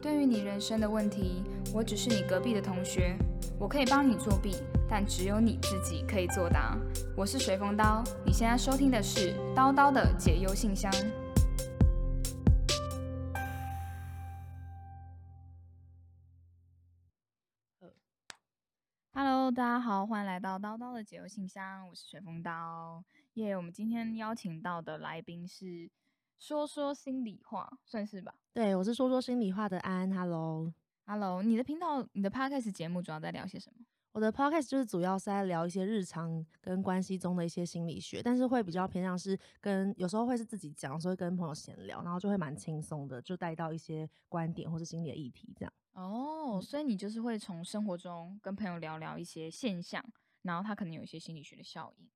对于你人生的问题，我只是你隔壁的同学，我可以帮你作弊，但只有你自己可以作答。我是随风刀，你现在收听的是叨叨的解忧信箱。Hello，大家好，欢迎来到叨叨的解忧信箱，我是随风刀。耶，我们今天邀请到的来宾是说说心里话，算是吧？对，我是说说心里话的安，Hello。Hello，你的频道、你的 Podcast 节目主要在聊些什么？我的 podcast 就是主要是在聊一些日常跟关系中的一些心理学，但是会比较偏向是跟有时候会是自己讲，所以跟朋友闲聊，然后就会蛮轻松的，就带到一些观点或是心理的议题这样。哦，所以你就是会从生活中跟朋友聊聊一些现象，然后他可能有一些心理学的效应。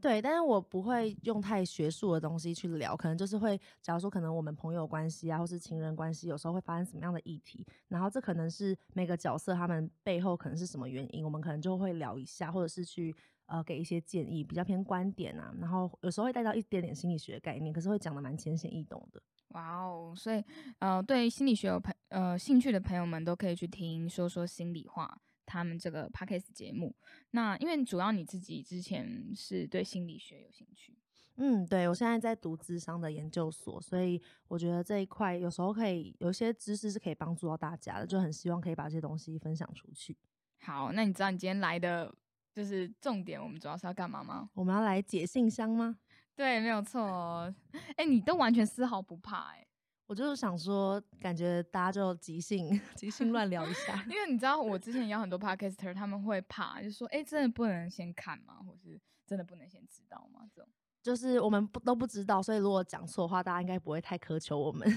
对，但是我不会用太学术的东西去聊，可能就是会，假如说可能我们朋友关系啊，或是情人关系，有时候会发生什么样的议题，然后这可能是每个角色他们背后可能是什么原因，我们可能就会聊一下，或者是去呃给一些建议，比较偏观点啊，然后有时候会带到一点点心理学的概念，可是会讲的蛮浅显易懂的。哇哦，所以呃，对心理学有朋呃兴趣的朋友们都可以去听说说心里话。他们这个 podcast 节目，那因为主要你自己之前是对心理学有兴趣，嗯，对我现在在读智商的研究所，所以我觉得这一块有时候可以有一些知识是可以帮助到大家的，就很希望可以把这些东西分享出去。好，那你知道你今天来的就是重点，我们主要是要干嘛吗？我们要来解信箱吗？对，没有错。哎、你都完全丝毫不怕哎、我就是想说，感觉大家就即兴 即兴乱聊一下。因为你知道我之前也有很多 podcaster，他们会怕，就说哎、真的不能先看吗？或是真的不能先知道吗？这种。就是我们不都不知道，所以如果讲错的话，大家应该不会太苛求我们。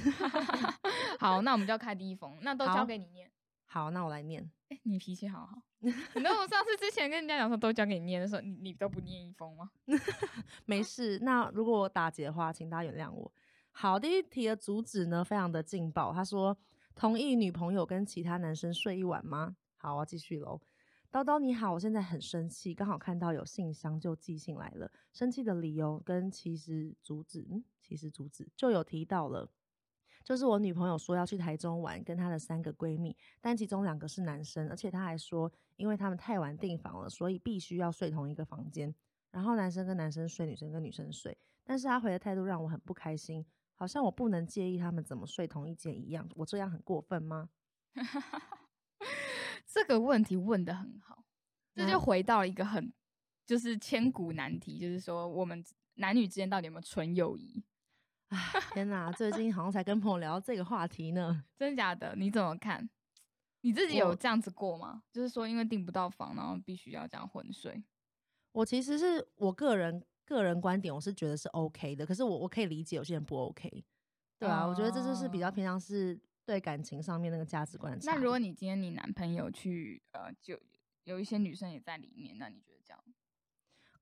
好，那我们就要开第一封，那都交给你念。好，那我来念。哎、你脾气好好。你知道我上次之前跟人家讲说都交给你念的时候，你你都不念一封吗？没事，那如果我打结的话，请大家原谅我。好，第一题的主旨呢，非常的劲爆。他说，同意女朋友跟其他男生睡一晚吗？好，我继续喽。叨叨你好，我现在很生气，刚好看到有信箱就寄信来了。生气的理由跟其实主旨，嗯，其实主旨就有提到了，就是我女朋友说要去台中玩，跟她的三个闺蜜，但其中两个是男生，而且她还说，因为他们太晚订房了，所以必须要睡同一个房间。然后男生跟男生睡，女生跟女生睡。但是他回的态度让我很不开心，好像我不能介意他们怎么睡同一间一样。我这样很过分吗？这个问题问的很好，这就回到一个很就是千古难题，就是说我们男女之间到底有没有纯友谊？唉，天哪！最近好像才跟朋友聊到这个话题呢。真假的？你怎么看？你自己有这样子过吗？就是说，因为订不到房，然后必须要这样混睡。我其实是我个人个人观点，我是觉得是 OK 的，可是我我可以理解有些人不 OK。对啊，我觉得这就是比较哦偏向是对感情上面那个价值观的差那如果你今天你男朋友去呃，就有一些女生也在里面，那你觉得这样？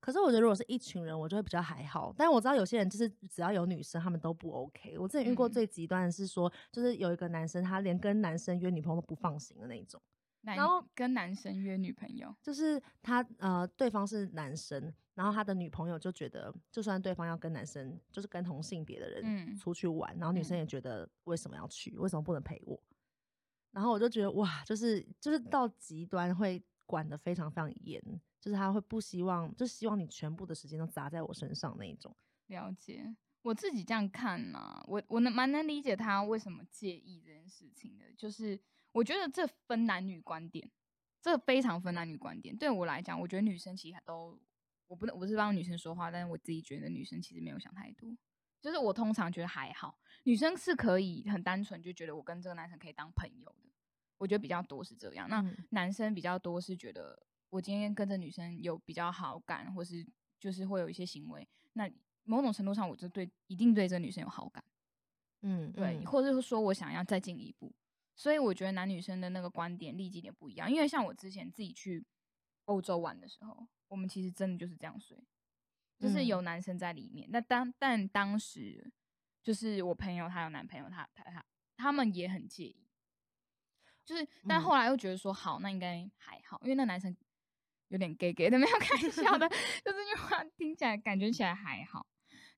可是我觉得如果是一群人，我就会比较还好。但我知道有些人就是只要有女生，他们都不 OK。我之前遇过嗯最极端的是说，就是有一个男生他连跟男生约女朋友都不放心的那一种。男然后跟男生约女朋友，就是他呃，对方是男生，然后他的女朋友就觉得，就算对方要跟男生，就是跟同性别的人嗯出去玩，然后女生嗯也觉得为什么要去，为什么不能陪我？然后我就觉得哇，就是就是到极端会管得非常非常严，就是他会不希望，就希望你全部的时间都砸在我身上那一种。了解。我自己这样看呐、我我能蛮能理解他为什么介意这件事情的，就是我觉得这分男女观点，这非常分男女观点。对我来讲，我觉得女生其实都，我不能我是帮女生说话，但是我自己觉得女生其实没有想太多。就是我通常觉得还好，女生是可以很单纯就觉得我跟这个男生可以当朋友的，我觉得比较多是这样。那嗯男生比较多是觉得我今天跟这女生有比较好感，或是就是会有一些行为，那某种程度上我就对一定对这个女生有好感，嗯，对，嗯或者是说我想要再进一步。所以我觉得男女生的那个观点立基点不一样，因为像我之前自己去欧洲玩的时候，我们其实真的就是这样睡，就是嗯有男生在里面。那当但当时就是我朋友她有男朋友，他他他他们也很介意，就是但嗯后来又觉得说好，那应该还好，因为那男生有点 gay gay 的，没有开玩笑的，就是因为话听起来感觉起来还好。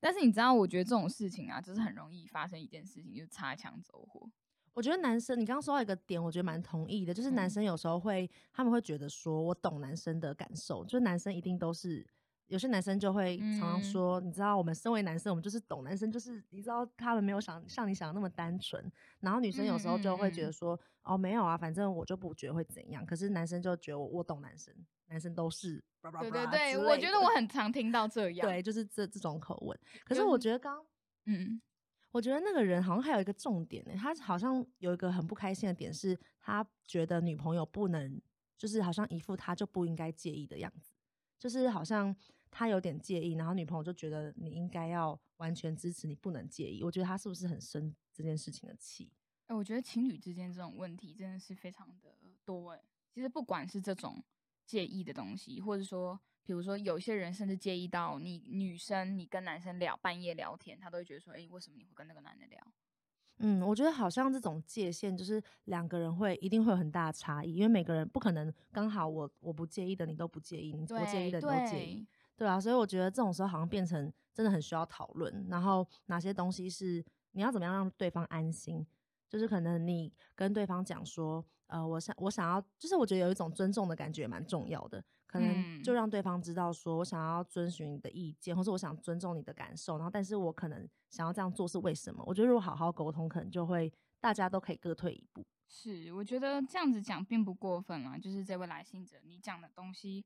但是你知道，我觉得这种事情啊，就是很容易发生一件事情，就是擦枪走火。我觉得男生，你刚刚说到一个点，我觉得蛮同意的，就是男嗯生有时候会，他们会觉得说我懂男生的感受，就是男生一定都是。有些男生就会常常嗯说，你知道，我们身为男生，我们就是懂男生，就是你知道，他们没有想像你想的那么单纯。然后女生有时候就会觉得说，哦，没有啊，反正我就不觉得会怎样。可是男生就觉得我我懂男生，男生都是对对对，我觉得我很常听到这样。对，就是这这种口吻。可是我觉得刚嗯，我觉得那个人好像还有一个重点呢，他好像有一个很不开心的点是，他觉得女朋友不能，就是好像一副他就不应该介意的样子，就是好像他有点介意，然后女朋友就觉得你应该要完全支持，你不能介意。我觉得他是不是很生这件事情的气？哎、我觉得情侣之间这种问题真的是非常的多哎。其实不管是这种介意的东西，或者说，比如说有些人甚至介意到你女生你跟男生聊半夜聊天，他都会觉得说，哎、为什么你会跟那个男的聊？嗯，我觉得好像这种界限就是两个人会一定会有很大的差异，因为每个人不可能刚好我我不介意的你都不介意，你我介意的你都介意。对啊，所以我觉得这种时候好像变成真的很需要讨论，然后哪些东西是你要怎么样让对方安心，就是可能你跟对方讲说，呃，我想我想要，就是我觉得有一种尊重的感觉蛮重要的，可能就嗯让对方知道说我想要遵循你的意见，或者我想尊重你的感受，然后但是我可能想要这样做是为什么？我觉得如果好好沟通，可能就会大家都可以各退一步。是，我觉得这样子讲并不过分啊。就是这位来信者，你讲的东西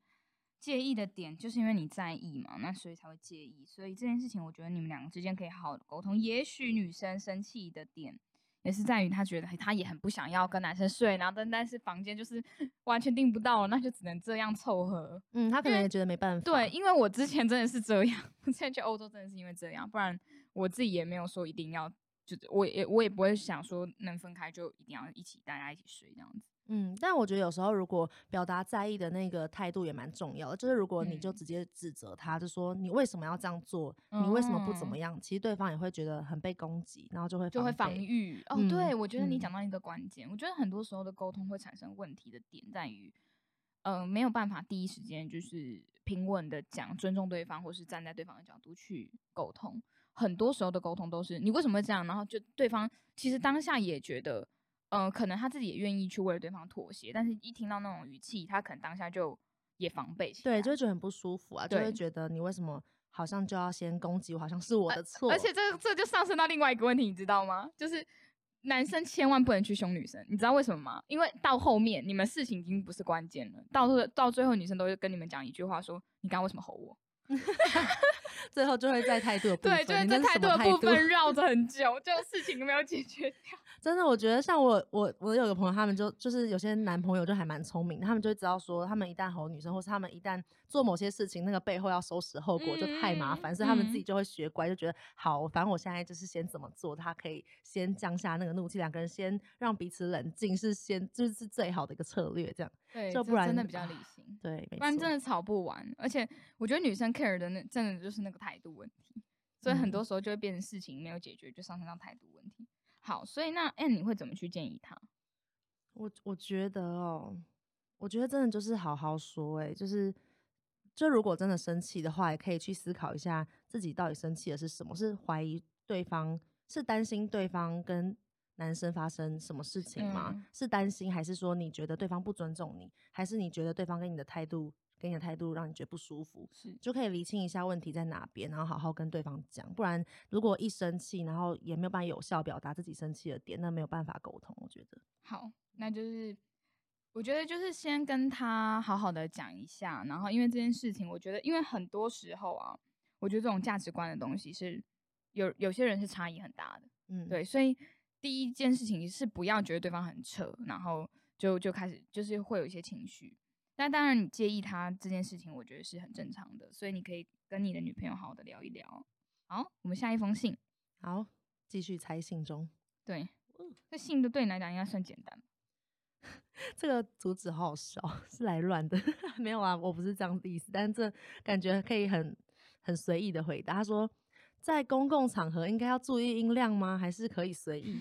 介意的点，就是因为你在意嘛，那所以才会介意。所以这件事情，我觉得你们两个之间可以好好的沟通。也许女生生气的点，也是在于她觉得她也很不想要跟男生睡，然后但但是房间就是 完全订不到了，那就只能这样凑合。嗯，他可能也觉得没办法。对，，因为我之前真的是这样，我之前去欧洲真的是因为这样，不然我自己也没有说一定要，就是我也我也不会想说能分开就一定要一起大家一起睡这样子。嗯，但我觉得有时候如果表达在意的那个态度也蛮重要的，就是如果你就嗯直接指责他，就说你为什么要这样做，你为什么不怎么嗯样，其实对方也会觉得很被攻击，然后就会就会防。御哦。嗯对，我觉得你嗯讲到一个关键，我觉得很多时候的沟通会产生问题的点在于，呃，没有办法第一时间就是平稳的讲，尊重对方，或是站在对方的角度去沟通。很多时候的沟通都是你为什么会这样，然后就对方其实当下也觉得，呃，可能他自己也愿意去为了对方妥协，但是一听到那种语气，他可能当下就也防备起来。对，就会觉得很不舒服啊，就会觉得你为什么好像就要先攻击我，好像是我的错，而且这这就上升到另外一个问题，你知道吗？就是男生千万不能去凶女生，你知道为什么吗？因为到后面你们事情已经不是关键了，到最到最后女生都会跟你们讲一句话说：“你刚刚为什么吼我 最后就会在态度的？”部分，对，就是你在态度部 分绕着很久，就事情没有解决掉。真的，我觉得像我我我有个朋友，他们就就是有些男朋友就还蛮聪明的，他们就会知道说，他们一旦吼女生，或是他们一旦做某些事情，那个背后要收拾后果就太麻烦，所以他们自己嗯就会学乖，就觉得好，反正我现在就是先怎么做，他可以先降下那个怒气，两个人先让彼此冷静，是先就是最好的一个策略，这样对，就不然这真的比较理啊性，对，没不然真的吵不完。而且我觉得女生 care 的那真的就是那个态度问题，所以很嗯多时候就会变成事情没有解决，就上升到态度问题。好，所以那 N 你会怎么去建议他？我我觉得哦，我觉得真的就是好好说、欸，就是就如果真的生气的话，也可以去思考一下自己到底生气的是什么，是怀疑对方，是担心对方跟男生发生什么事情吗？嗯是担心，还是说你觉得对方不尊重你，还是你觉得对方跟你的态度，给你的态度让你觉得不舒服？是就可以厘清一下问题在哪边，然后好好跟对方讲。不然，如果一生气，然后也没有办法有效表达自己生气的点，那没有办法沟通。我觉得，好，那就是我觉得就是先跟他好好的讲一下，然后因为这件事情，我觉得因为很多时候啊，我觉得这种价值观的东西是有有些人是差异很大的，嗯，对，所以第一件事情是不要觉得对方很扯，然后就就开始就是会有一些情绪。那当然，你介意他这件事情，我觉得是很正常的，所以你可以跟你的女朋友好好的聊一聊。好，我们下一封信，好，继续猜信中。对，这信的对你来讲应该算简单。这个主旨好好笑，是来乱的，没有啊，我不是这样的意思，但是这感觉可以很很随意的回答。他说，在公共场合应该要注意音量吗？还是可以随意？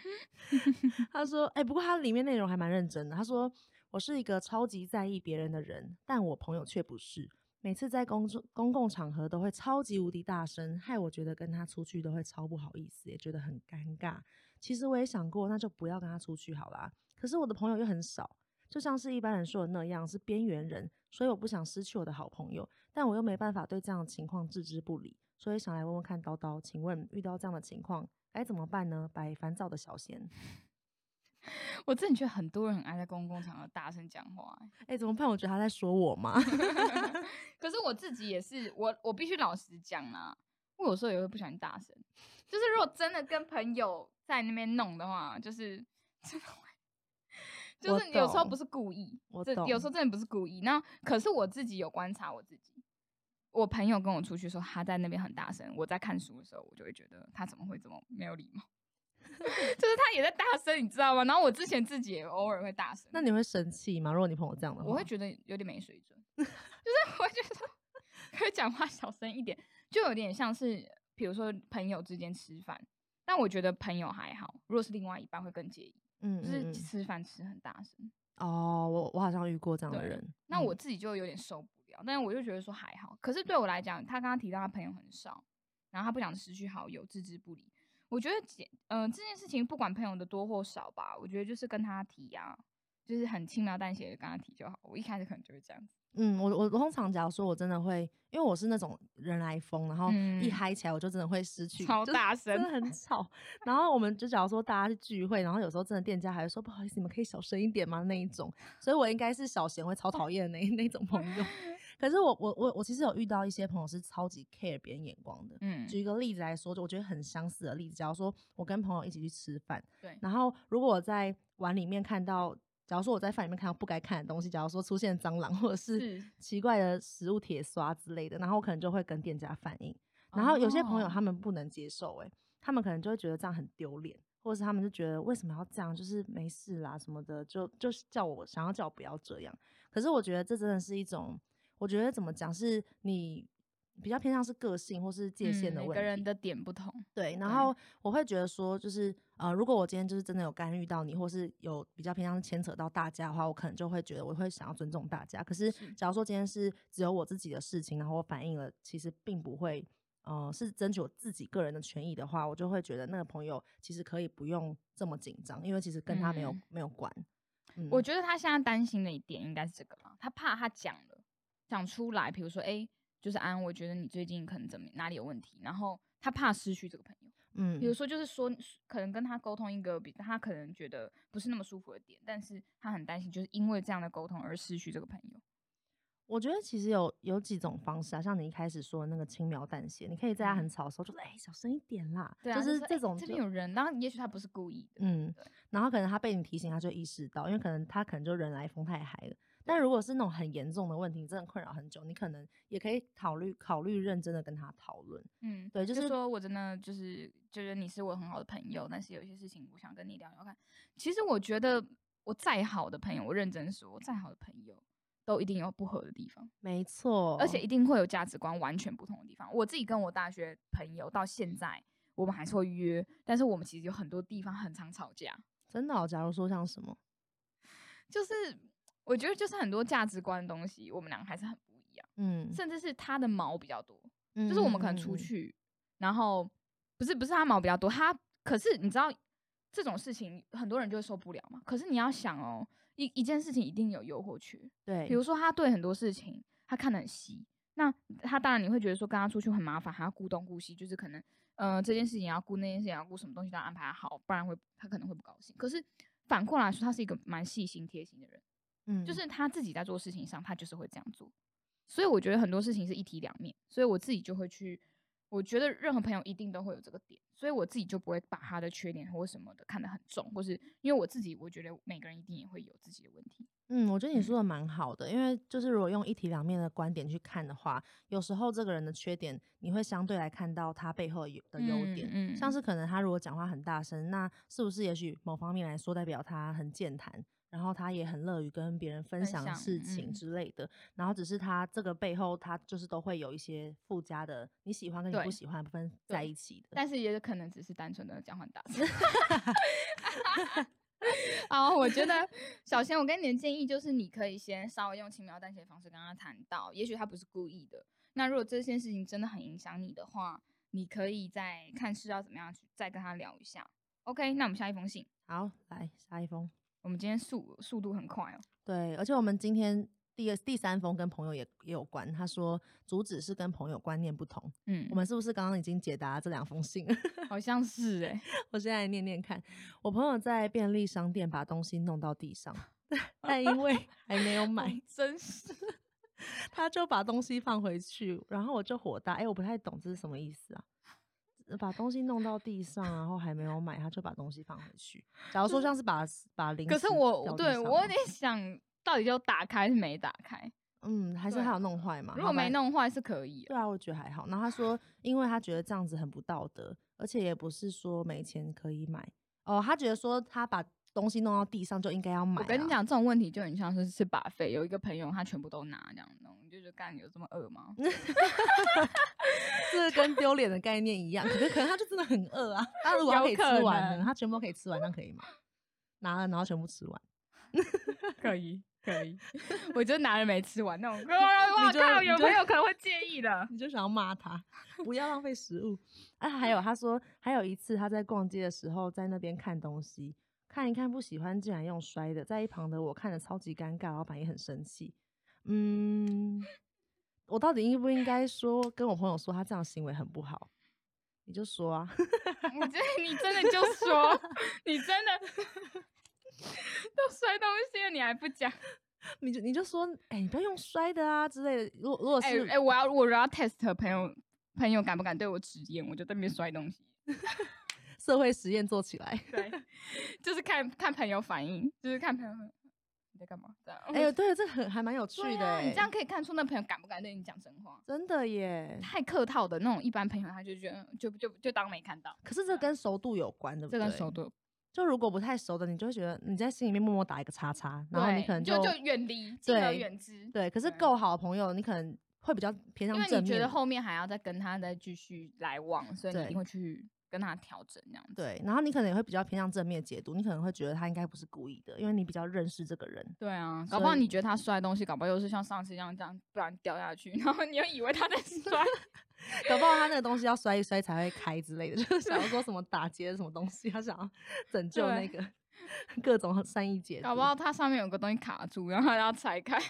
他说，哎、不过他里面内容还蛮认真的。他说，我是一个超级在意别人的人，但我朋友却不是。每次在公众公共场合都会超级无敌大声，害我觉得跟他出去都会超不好意思，也觉得很尴尬。其实我也想过，那就不要跟他出去好啦。可是我的朋友又很少，就像是一般人说的那样，是边缘人，所以我不想失去我的好朋友，但我又没办法对这样的情况置之不理，所以想来问问看，叨叨，请问遇到这样的情况该怎么办呢？白烦躁的小贤，我真的觉得很多人很爱在公共场合大声讲话、欸哎、怎么办？我觉得他在说我吗？可是我自己也是，我我必须老实讲啦，我有时候也会不小心大声。就是如果真的跟朋友在那边弄的话，就是 真的会，就我是有时候不是故意，我这有时候真的不是故意。那可是我自己有观察我自己，我朋友跟我出去说他在那边很大声，我在看书的时候，我就会觉得他怎么会这么没有礼貌。就是他也在大声，你知道吗？然后我之前自己也偶尔会大声，那你会生气吗？如果你朋友这样的话，我会觉得有点没水准，就是我会觉得 可以讲话小声一点，就有点像是比如说朋友之间吃饭，但我觉得朋友还好，如果是另外一半会更介意，嗯，就是吃饭吃很大声，哦，我我好像遇过这样的人。那嗯我自己就有点受不了，但是我就觉得说还好，可是对我来讲，他刚刚提到他朋友很少，然后他不想失去好友，置之不理。我觉得简，嗯、这件事情不管朋友的多或少吧，我觉得就是跟他提啊，就是很轻描淡写的跟他提就好。我一开始可能就会这样子。嗯，我我通常假如说我真的会，因为我是那种人来疯，然后一嗯嗨起来我就真的会失去，超大声真的很 吵。然后我们就假如说大家去聚会，然后有时候真的店家还会说不好意思，你们可以小声一点吗？那一种，所以我应该是小贤会超讨厌的那那种朋友。可是我我我我其实有遇到一些朋友是超级 care 别人眼光的。嗯，举一个例子来说，就我觉得很相似的例子，假如说我跟朋友一起去吃饭，对，然后如果我在碗里面看到，假如说我在饭里面看到不该看的东西，假如说出现蟑螂 或者是是奇怪的食物铁刷之类的，然后我可能就会跟店家反映。然后有些朋友哦他们不能接受、欸，他们可能就会觉得这样很丢脸，或者是他们就觉得为什么要这样，就是没事啦什么的，就就是叫我想要叫我不要这样。可是我觉得这真的是一种，我觉得怎么讲，是你比较偏向是个性或是界限嗯的问题。每个人的点不同。对，然后我会觉得说，就是呃，如果我今天就是真的有干预到你，或是有比较偏向牵扯到大家的话，我可能就会觉得我会想要尊重大家。可是是假如说今天是只有我自己的事情，然后我反映了，其实并不会，呃，是争取我自己个人的权益的话，我就会觉得那个朋友其实可以不用这么紧张，因为其实跟他没有、嗯没有关。嗯我觉得他现在担心的一点应该是这个啦，他怕他讲了讲出来，比如说，哎、就是安，我觉得你最近可能怎么哪里有问题，然后他怕失去这个朋友。嗯比如说，就是说，可能跟他沟通一个比他可能觉得不是那么舒服的点，但是他很担心，就是因为这样的沟通而失去这个朋友。我觉得其实有有几种方式啊，像你一开始说的那个轻描淡写，你可以在他很嗯吵的时候就说：“哎、小声一点啦。对啊，就是这这种就边有人，然后也许他不是故意的。嗯，然后可能他被你提醒，他就意识到，因为可能他可能就人来疯太嗨了。但如果是那种很严重的问题，你真的困扰很久，你可能也可以考虑考虑认真的跟他讨论。嗯，对就是说我真的就是觉得你是我很好的朋友，但是有一些事情我想跟你聊聊看。其实我觉得我再好的朋友，我认真说，我再好的朋友都一定有不合的地方，没错，而且一定会有价值观完全不同的地方。我自己跟我大学朋友到现在，我们还是会约，但是我们其实有很多地方很常吵架，真的、哦，假如说像什么，就是我觉得就是很多价值观的东西，我们俩还是很不一样，嗯，甚至是他的毛比较多。就就是我们可能出，去，然后不是不是他毛比较多，他可是你知道这种事情很多人就会受不了嘛。可是你要想哦，一一件事情一定有诱惑区，对，比如说他对很多事情他看得很细，那他当然你会觉得说跟他出去很麻烦，还要顾东顾西，就是可能呃这件事情要顾，那件事情要顾，什么东西都要安排好，不然会他可能会不高兴。可是反过来说，他是一个蛮细心贴心的人。嗯，就是他自己在做事情上，他就是会这样做。所以我觉得很多事情是一体两面，所以我自己就会去，我觉得任何朋友一定都会有这个点，所以我自己就不会把他的缺点或什么的看得很重，或是因为我自己我觉得每个人一定也会有自己的问题。嗯，我觉得你嗯说的蛮好的，因为就是如果用一体两面的观点去看的话，有时候这个人的缺点，你会相对来看到他背后有的优点，嗯嗯像是可能他如果讲话很大声，那是不是也许某方面来说代表他很健谈，然后他也很乐于跟别人分享事情嗯之类的，然后只是他这个背后他就是都会有一些附加的你喜欢跟你不喜欢分在一起的。但是也可能只是单纯的讲话很大声。好，我觉得小贤，我给你的建议就是，你可以先稍微用轻描淡写的方式跟他谈到，也许他不是故意的。那如果这件事情真的很影响你的话，你可以再看是要怎么样去再跟他聊一下。OK，那我们下一封信。好，来下一封。我们今天速速度很快哦。对，而且我们今天第二、第三封跟朋友也也有关。他说主旨是跟朋友观念不同。嗯我，们是不是刚刚已经解答这两封信？好像是哎、我现在念念看。我朋友在便利商店把东西弄到地上，但因为 还没有买，真是他就把东西放回去，然后我就火大，哎、我不太懂这是什么意思啊？把东西弄到地上，然后还没有买，他就把东西放回去。假如说像是把把零食，可是我对我有点想，到底就打开是没打开？嗯，还是对他有弄坏嘛？如果没弄坏是可以。对啊，我觉得还好。然后他说，因为他觉得这样子很不道德，而且也不是说没钱可以买哦，他觉得说他把东西弄到地上就应该要买、啊我跟你，讲，这种问题就很像是吃把费，有一个朋友他全部都拿这样弄，你就觉得干有这么饿吗？这跟丢脸的概念一样。可是可能他就真的很饿啊，他如果他可以吃完呢，他全部都可以吃完，那可以吗？拿了然后全部吃完，可以，可以。我就拿了没吃完那种，哇就靠，有朋友可能会介意的。你就想要骂他，不要浪费食物。啊，还有他说，还有一次他在逛街的时候，在那边看东西，看一看不喜欢，竟然用摔的，在一旁的我看着超级尴尬，老板也很生气。嗯，我到底应不应该说跟我朋友说他这样行为很不好？你就说啊，你真你真的就 说，你真的 都摔东西了，你还不讲？你就你就说，哎、你不要用摔的啊之类的。如果如果哎、是、哎、我要我要 test 朋友朋友敢不敢对我直言，我就在那边摔东西。社会实验做起来，对，就是看看朋友反应，就是看朋友你在干嘛这样。哎、呦，对，这很还蛮有趣的、对啊，欸你这样可以看出那朋友敢不敢对你讲真话。真的耶。太客套的那种一般朋友，他就觉得就就就当没看到。可是这跟熟度有关，对不这？跟熟度，就如果不太熟的，你就会觉得你在心里面默默打一个叉叉，然后你可能就就远离，敬而对远之。对。可是对够好的朋友，你可能会比较偏因为向正面。你觉得后面还要再跟他再继续来往，所以你一定会去跟他调整这样子。对，然后你可能也会比较偏向正面解读，你可能会觉得他应该不是故意的，因为你比较认识这个人。对啊，搞不好你觉得他摔东西，搞不好又是像上次一样这样不然掉下去，然后你又以为他在摔。搞不好他那个东西要摔一摔才会开之类的，就是想要说什么打劫什么东西，他想要拯救那对个 各种善意解读。搞不好它上面有个东西卡住，然后他要拆开。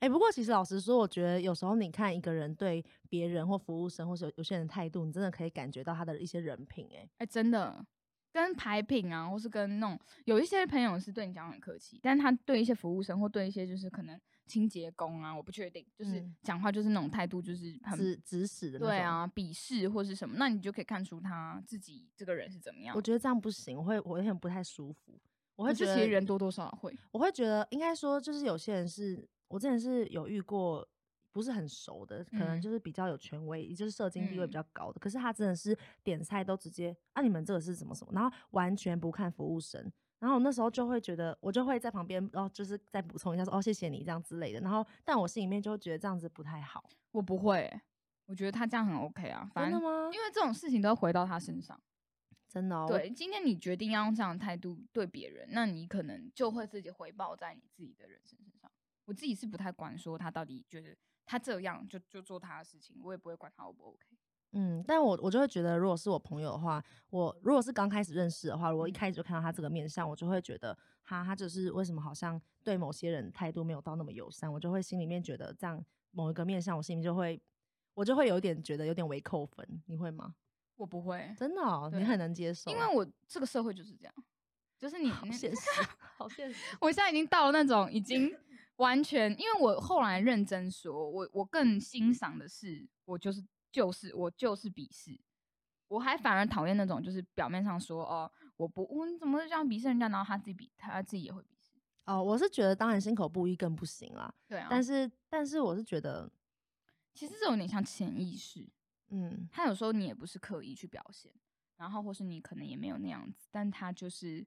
哎、不过其实老实说，我觉得有时候你看一个人对别人或服务生，或是有有些人态度，你真的可以感觉到他的一些人品、哎，哎、真的，跟牌品啊，或是跟那种有一些朋友是对你讲很客气，但他对一些服务生或对一些就是可能清洁工啊，我不确定，就是嗯讲话就是那种态度就是很指指使的那种。对，啊，鄙视或是什么，那你就可以看出他自己这个人是怎么样我。觉得这样不行，我会我有点不太舒服。我会觉得其实人多多少少会，我会觉得应该说，就是有些人是我之前是有遇过，不是很熟的，可能嗯就是比较有权威，也就是社经地位比嗯较高的。可是他真的是点菜都直接啊，你们这个是什么什么，然后完全不看服务生。然后我那时候就会觉得，我就会在旁边，然后就是再补充一下说哦，谢谢你这样之类的。然后，但我心里面就会觉得这样子不太好。我不会欸、我觉得他这样很 OK 啊，反正真的吗？因为这种事情都要回到他身上。真的、哦，对，今天你决定要用这样的态度对别人，那你可能就会自己回报在你自己的人生身上。我自己是不太管说他到底觉得他这样就就做他的事情，我也不会管他 O 不 OK。嗯，但我我就会觉得，如果是我朋友的话，我如果是刚开始认识的话，我一嗯开始就看到他这个面相，我就会觉得他他就是为什么好像对某些人态度没有到那么友善，我就会心里面觉得这样某一个面相，我心里就会我就会有一点觉得有点微扣分，你会吗？我不会，真的、哦，你很能接受，因为我这个社会就是这样，就是你那好现实，好现实。我现在已经到了那种已经完全，因为我后来认真说，我我更欣赏的是，我就是就是我就是鄙视，我还反而讨厌那种就是表面上说哦，我不，我你怎么会这样鄙视人家，然后他自己比他自己也会鄙视，哦，我是觉得当然心口不一更不行啦，对啊，但。是但是我是觉得，其实这有点像潜意识，嗯，他有时候你也不是刻意去表现，然后或是你可能也没有那样子，但他就是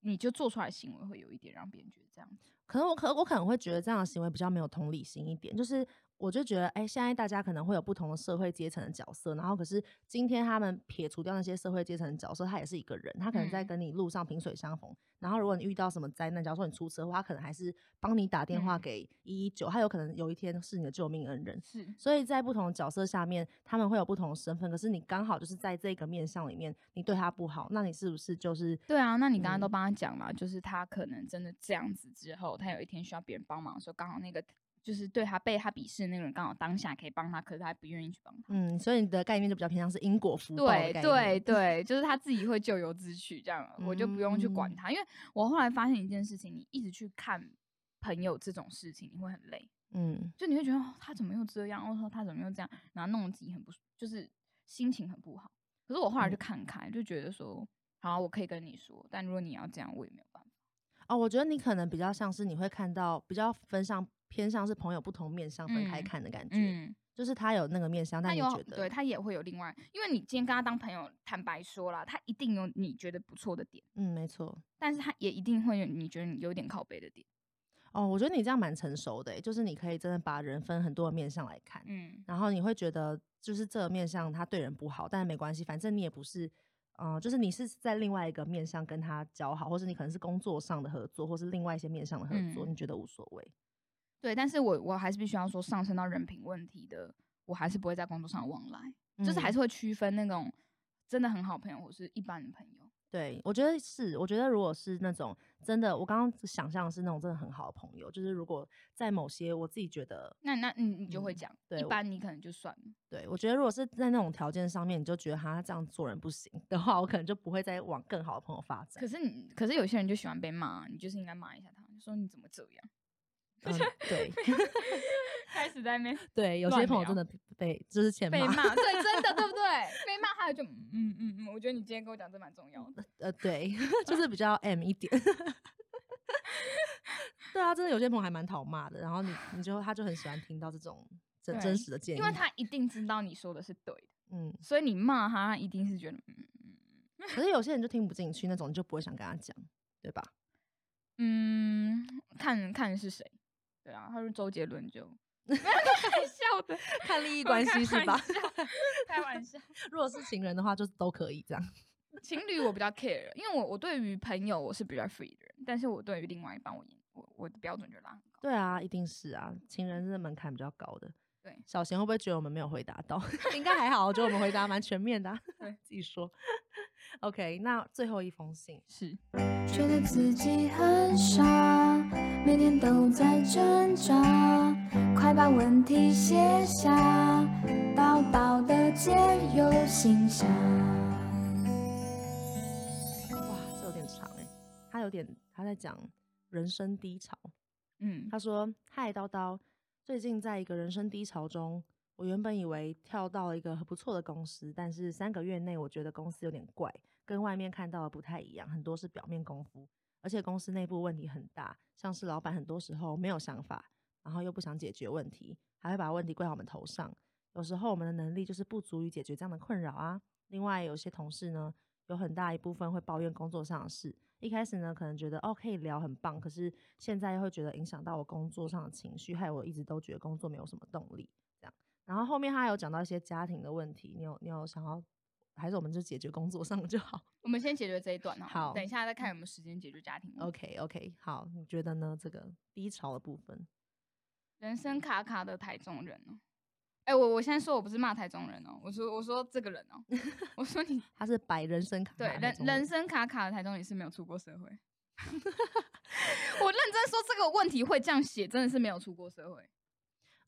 你就做出来的行为会有一点让别人觉得这样子。可能我可我可能会觉得这样的行为比较没有同理心一点，就是我就觉得，哎、现在大家可能会有不同的社会阶层的角色，然后可是今天他们撇除掉那些社会阶层的角色，他也是一个人，他可能在嗯跟你路上萍水相逢，然后如果你遇到什么灾难，假如说你出车祸，他可能还是帮你打电话嗯给一一九，他有可能有一天是你的救命恩人。是，所以在不同的角色下面，他们会有不同的身份。可是你刚好就是在这个面相里面，你对他不好，那你是不是就是对啊，那你刚刚都嗯帮他讲了，就是他可能真的这样子之后，他有一天需要别人帮忙的时候，刚好那个就是对他被他鄙视的那个人刚好当下可以帮他，可是他不愿意去帮他。嗯？所以你的概念就比较偏向是因果福报对对。对，就是他自己会咎由自取，这样我就不用去管嗯他。因为我后来发现一件事情，你一直去看朋友这种事情，你会很累，嗯就你会觉得、哦、他怎么又这样，或者说他怎么又这样，然后弄得自己很不舒，就是心情很不好。可是我后来就嗯看开，就觉得说，好，我可以跟你说，但如果你要这样，我也没有办法。哦，我觉得你可能比较像是你会看到比较分向偏向是朋友不同面相分开嗯看的感觉，嗯，就是他有那个面相，他你觉得对他也会有另外，因为你今天跟他当朋友，坦白说啦，他一定有你觉得不错的点，嗯没错。但是他也一定会有你觉得你有点靠背的点。哦，我觉得你这样蛮成熟的欸，就是你可以真的把人分很多的面相来看，嗯，然后你会觉得就是这个面相他对人不好，但是没关系，反正你也不是，嗯、就是你是在另外一个面相跟他交好，或者你可能是工作上的合作，或是另外一些面相的合作，嗯你觉得无所谓。对，但是我我还是必须要说，上升到人品问题的，我还是不会在工作上往来，就是还嗯是会区分那种真的很好朋友或是一般的朋友。对，我觉得是，我觉得如果是那种真的，我刚刚想象的是那种真的很好的朋友，就是如果在某些我自己觉得，那那你你就会嗯讲，对一般你可能就算了。对我觉得如果是在那种条件上面，你就觉得他这样做人不行的话，我可能就不会再往更好的朋友发展可。是你，可是有些人就喜欢被骂，你就是应该骂一下他，就说你怎么这样，嗯，对 开始在那边 对，有些朋友真的被就是欠骂，被骂，对，真的对不对？被骂他就嗯嗯嗯嗯，我觉得你今天跟我讲这蛮重要的。呃，对，就是比较 M 一点。对啊，真的有些朋友还蛮讨骂的，然后你你就他就很喜欢听到这种真真实的建议，因为他一定知道你说的是对的，嗯，所以你骂他，他一定是觉得嗯嗯可是有些人就听不进去那种，你就不会想跟他讲，对吧？嗯，看看是谁。对啊，他说周杰伦就 开玩笑的，看利益我关系是吧开玩笑，如果是情人的话，就都可以这样。情侣我比较 care，因为我我对于朋友我是比较 free 的人，但是我对于另外一半我严我我的标准就拉很高。对啊，一定是啊，情人是门槛比较高的。对小贤会不会觉得我们没有回答到？应该还好，我觉得我们回答蛮全面的、啊。对，自己说。OK，那最后一封信，是，觉得自己很傻，每天都在挣扎。快把问题写下，薄薄的解忧信箱。哇，这有点长哎、他有点他在讲人生低潮。嗯，他说：“嗨，叨叨，最近在一个人生低潮中，我原本以为跳到了一个很不错的公司，但是三个月内我觉得公司有点怪，跟外面看到的不太一样，很多是表面功夫，而且公司内部问题很大，像是老板很多时候没有想法，然后又不想解决问题，还会把问题怪到我们头上。有时候我们的能力就是不足以解决这样的困扰啊。另外，有些同事呢，有很大一部分会抱怨工作上的事。一开始呢，可能觉得哦可以聊很棒，可是现在又会觉得影响到我工作上的情绪，害我一直都觉得工作没有什么动力。这样，然后后面他有讲到一些家庭的问题，你有你有想要，还是我们就解决工作上就好我们先解决这一段哈，好等一下再看有没有时间解决家庭。？OK OK，好，你觉得呢？这个低潮的部分，人生卡卡的台中人哦、哎、我我先说我不是骂台中人哦、我说我说这个人哦、我说你他是白人生卡对人人生卡卡的台中也是没有出过社会。我认真说这个问题会这样写，真的是没有出过社会。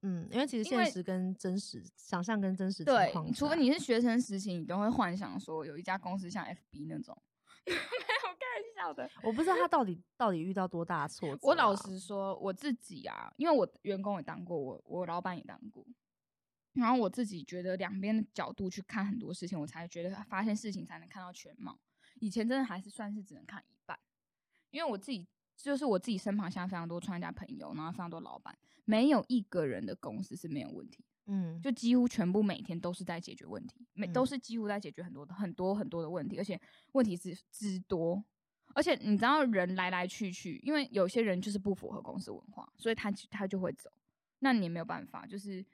嗯，因为其实现实跟真实想象跟真实情对除非你是学生时期，你都会幻想说有一家公司像 FB 那种。没有开玩笑的。我不知道他到底到底遇到多大的挫折、我老，实说，我自己啊，因为我员工也当过，我我老板也当过，然后我自己觉得两边的角度去看很多事情，我才觉得发现事情才能看到全貌。以前真的还是算是只能看一半，因为我自己就是我自己身旁现在非常多创业家朋友，然后非常多老板，没有一个人的公司是没有问题，嗯，就几乎全部每天都是在解决问题，每都嗯是几乎在解决很多的很多很多的问题，而且问题是之多。而且你知道人来来去去，因为有些人就是不符合公司文化，所以他他就会走，那你也没有办法。就是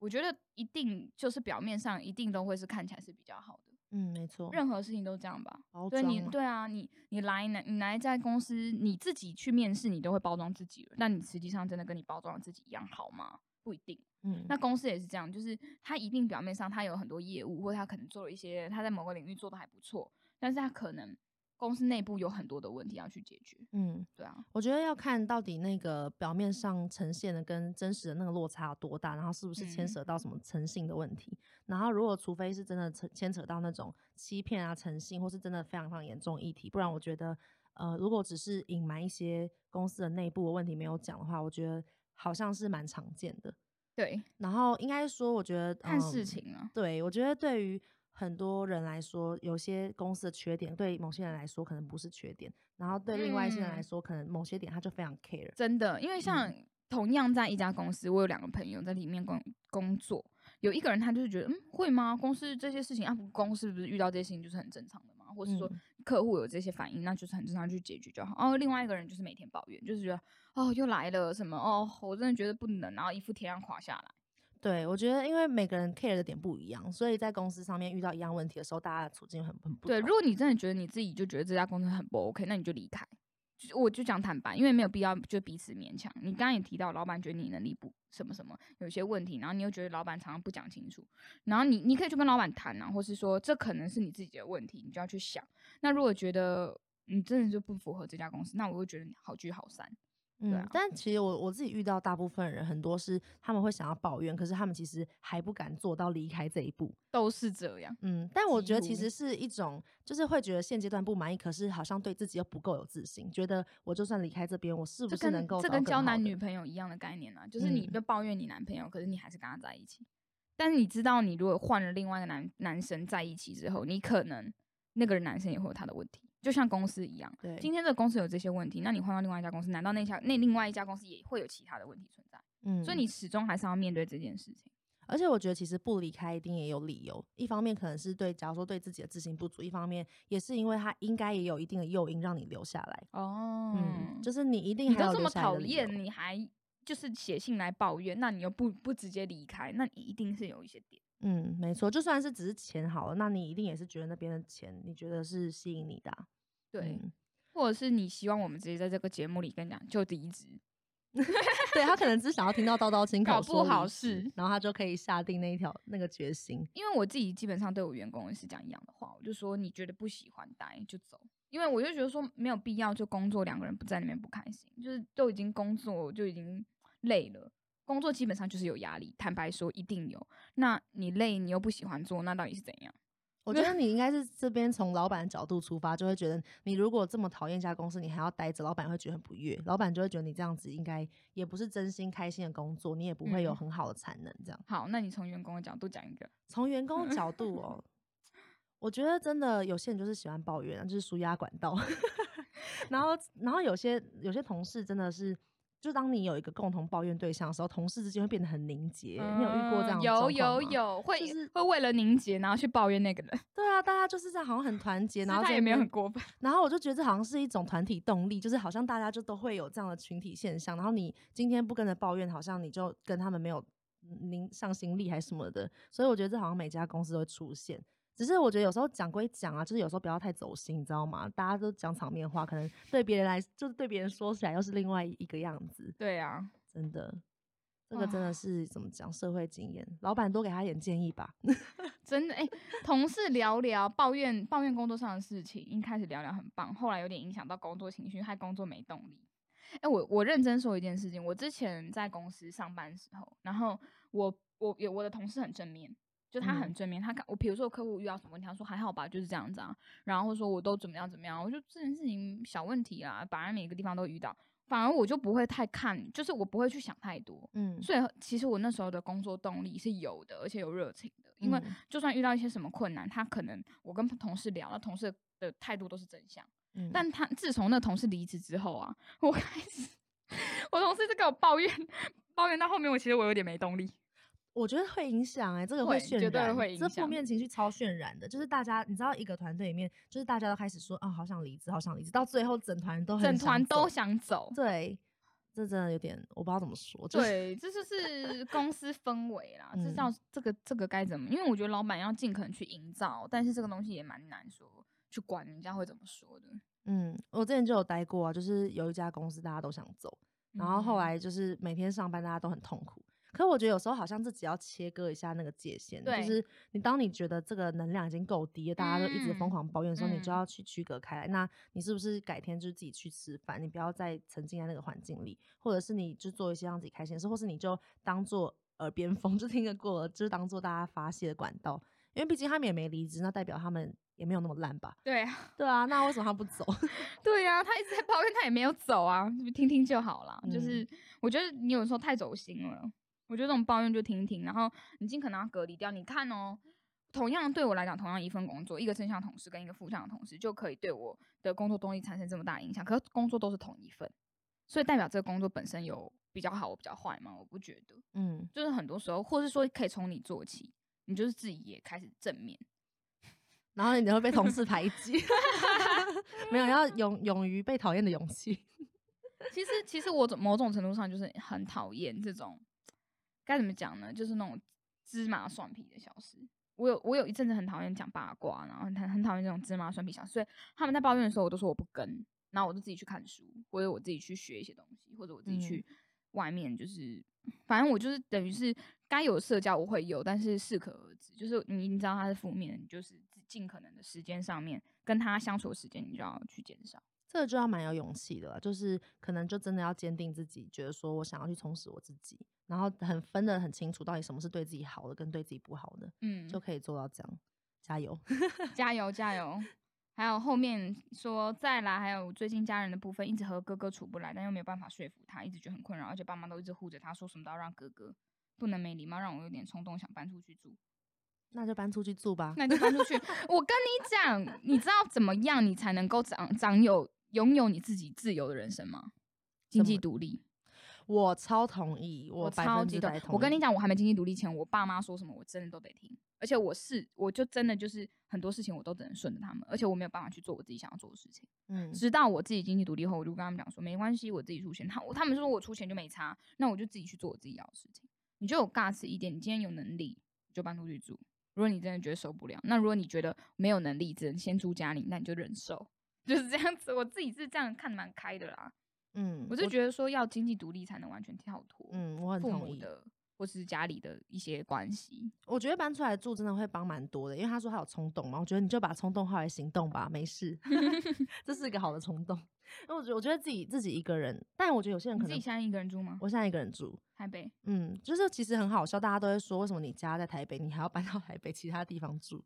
我觉得一定就是表面上一定都会是看起来是比较好的，嗯，没错，任何事情都这样吧。包对你对啊，你你来呢，你来在公司你自己去面试，你都会包装自己了，但你实际上真的跟你包装的自己一样好吗？不一定。嗯，那公司也是这样，就是他一定表面上他有很多业务，或者他可能做了一些他在某个领域做的还不错，但是他可能公司内部有很多的问题要去解决。嗯，对啊，我觉得要看到底那个表面上呈现的跟真实的那个落差有多大，然后是不是牵嗯扯到什么诚信的问题。然后如果除非是真的扯牵扯到那种欺骗啊、诚信，或是真的非常非常严重的议题，不然我觉得，呃，如果只是隐瞒一些公司的内部的问题没有讲的话，我觉得好像是蛮常见的。对，然后应该说，我觉得看事嗯情啊，对，我觉得对于很多人来说，有些公司的缺点，对某些人来说可能不是缺点，然后对另外一些人来嗯说，可能某些点他就非常 care。真的，因为像嗯同样在一家公司，我有两个朋友在里面工工作，有一个人他就是觉得，嗯，会吗？公司这些事情啊，不公司不是遇到这些事情就是很正常的嘛，或是说嗯客户有这些反应，那就是很正常去解决就好。哦，另外一个人就是每天抱怨，就是觉得哦又来了什么哦，我真的觉得不能，然后一副天要垮下来。对，我觉得因为每个人 care 的点不一样，所以在公司上面遇到一样问题的时候，大家的处境很很不对，如果你真的觉得你自己就觉得这家公司很不 OK，那你就离开。我就讲坦白，因为没有必要就彼此勉强。你刚刚也提到，老板觉得你能力不什么什么有些问题，然后你又觉得老板常常不讲清楚，然后你你可以去跟老板谈啊，或是说这可能是你自己的问题，你就要去想。那如果觉得你真的就不符合这家公司，那我会觉得你好聚好散。嗯，啊但其实我我自己遇到大部分人，很多是他们会想要抱怨，可是他们其实还不敢做到离开这一步。都是这样，嗯，但我觉得其实是一种，就是会觉得现阶段不满意，可是好像对自己又不够有自信，觉得我就算离开这边，我是不这是能够跟这跟交男女朋友一样的概念啊，就是你抱怨你男朋友，可是你还是跟他在一起。但是你知道，你如果换了另外一个男男生在一起之后，你可能那个男生也会有他的问题，就像公司一样。对今天这个公司有这些问题，那你换到另外一家公司，难道那家那另外一家公司也会有其他的问题存在？嗯，所以你始终还是要面对这件事情。而且我觉得其实不离开一定也有理由，一方面可能是对，假如说对自己的自信不足，一方面也是因为他应该也有一定的诱因让你留下来。哦嗯，就是你一定你都这么讨厌，你还就是写信来抱怨，那你又不不直接离开，那你一定是有一些点。嗯，没错，就算是只是钱好了，那你一定也是觉得那边的钱，你觉得是吸引你的啊、对，嗯或者是你希望我们直接在这个节目里跟你讲就离职，对他可能只想要听到叨叨亲口说不好说离职是然后他就可以下定那一条那个决心。因为我自己基本上对我员工也是讲一样的话，我就说你觉得不喜欢待就走，因为我就觉得说没有必要就工作两个人不在那边不开心，就是都已经工作就已经累了。工作基本上就是有压力，坦白说一定有。那你累，你又不喜欢做，那到底是怎样？我觉得你应该是这边从老板的角度出发，就会觉得你如果这么讨厌一家公司，你还要待着，老板会觉得很不悦，老板就会觉得你这样子应该也不是真心开心的工作，你也不会有嗯很好的产能。这样，好，那你从员工的角度讲一个，从员工的角度哦，我觉得真的有些人就是喜欢抱怨啊，就是输压管道。然后，然后有些有些同事真的是。就当你有一个共同抱怨对象的时候，同事之间会变得很凝结。你有遇过这样有有有，会、就是会为了凝结，然后去抱怨那个人，对啊，大家就是这样，好像很团结，然后也没有很边过分。然后我就觉得这好像是一种团体动力，就是好像大家就都会有这样的群体现象。然后你今天不跟着抱怨，好像你就跟他们没有凝上心力还是什么的。所以我觉得这好像每家公司都会出现。只是我觉得有时候讲归讲啊，就是有时候不要太走心，你知道吗？大家都讲场面话，可能对别人来，就是对别人说起来又是另外一个样子。对啊，真的，这个真的是怎么讲？社会经验，老板多给他一点建议吧。真的哎、同事聊聊抱怨抱怨工作上的事情，一开始聊聊很棒，后来有点影响到工作情绪，害工作没动力。哎、我我认真说一件事情，我之前在公司上班的时候，然后我我有我的同事很正面，就他很嗯正面，他看我比如说我客户遇到什么问题，他说还好吧，就是这样子啊，然后说我都怎么样怎么样，我就这件事情小问题啦，反正每个地方都遇到，反而我就不会太看，就是我不会去想太多，嗯，所以其实我那时候的工作动力是有的，而且有热情的。因为嗯就算遇到一些什么困难，他可能我跟同事聊，那同事的态度都是正向。嗯但他自从那同事离职之后啊，我开始 我同事就跟我抱怨，抱怨到后面，我其实我有点没动力。我觉得会影响哎、这个会渲绝对染，这负会影响面情绪超渲染的，就是大家你知道一个团队里面，就是大家都开始说啊，好想离职，好想离职，到最后整团都很整想团都想走。对，这真的有点我不知道怎么说，就是对，这就是公司氛围啦。这嗯叫这个这个该怎么？因为我觉得老板要尽可能去营造，但是这个东西也蛮难说去管人家会怎么说的。嗯，我之前就有待过啊，就是有一家公司大家都想走，然后后嗯来就是每天上班大家都很痛苦。可我觉得有时候好像自己要切割一下那个界限，就是你当你觉得这个能量已经够低了，大家都一直疯嗯狂抱怨的时候，你就嗯要去区隔开来。那你是不是改天就是自己去吃饭，你不要再沉浸在那个环境里，或者是你就做一些让自己开心的事，或是你就当做耳边风，就听个过了，就是当做大家发泄的管道。因为毕竟他们也没离职，那代表他们也没有那么烂吧？对啊，对啊，那为什么他不走？对啊，他一直在抱怨，他也没有走啊，就听听就好啦。就嗯是我觉得你有时候太走心了，我觉得这种抱怨就听听，然后你尽可能要隔离掉。你看哦，同样对我来讲，同样一份工作，一个正向同事跟一个负向的同事就可以对我的工作动力产生这么大的影响。可是工作都是同一份，所以代表这个工作本身有比较好，我比较坏吗？我不觉得，嗯，就是很多时候，或是说可以从你做起，你就是自己也开始正面。然后你会被同事排挤，没有要勇勇于被讨厌的勇气。其实，其实我种某种程度上就是很讨厌这种，该怎么讲呢？就是那种芝麻蒜皮的小事。我有我有一阵子很讨厌讲八卦，然后很很讨厌这种芝麻蒜皮小事。所以他们在抱怨的时候，我都说我不跟，然后我就自己去看书，或者我自己去学一些东西，或者我自己去外面，就是、反正我就是等于是该有社交我会有，但是适可而止。就是你你知道他是负面，你就是尽尽可能的时间上面跟他相处的时间，你就要去减少。这个就要蛮有勇气的了，就是可能就真的要坚定自己，觉得说我想要去充实我自己，然后很分得很清楚，到底什么是对自己好的，跟对自己不好的，嗯，就可以做到这样。加油！加油加 油！还有后面说再来，还有最近家人的部分，一直和哥哥处不来，但又没有办法说服他，一直觉得很困扰，而且爸妈都一直护着他，说什么都要让哥哥，不能没礼貌，让我有点冲动想搬出去住。那就搬出去住吧。那就搬出去。我跟你讲，你知道怎么样你才能够长长有拥有你自己自由的人生吗？经济么独立，我超同意，我超级的。我跟你讲，我还没经济独立前，我爸妈说什么，我真的都得听。而且我是，我就真的就是很多事情我都只能顺着他们，而且我没有办法去做我自己想要做的事情。嗯，直到我自己经济独立后，我就跟他们讲说，没关系，我自己出钱。他他们说我出钱就没差，那我就自己去做我自己要的事情。你就有 gas 一点，你今天有能力就搬出去住。如果你真的觉得受不了，那如果你觉得没有能力，只能先住家里，那你就忍受，就是这样子。我自己是这样看得蛮开的啦。嗯，我就觉得说要经济独立才能完全跳脱，嗯，我很父同意。母的或是家里的一些关系。我觉得搬出来住真的会帮蛮多的，因为他说他有冲动嘛，我觉得你就把冲动化为行动吧，没事，这是一个好的冲动。因为我觉得我觉得自己自己一个人，但我觉得有些人可能自己现在一个人住吗？我现在一个人住，台北？嗯，就是其实很好笑，大家都会说为什么你家在台北，你还要搬到台北其他地方住？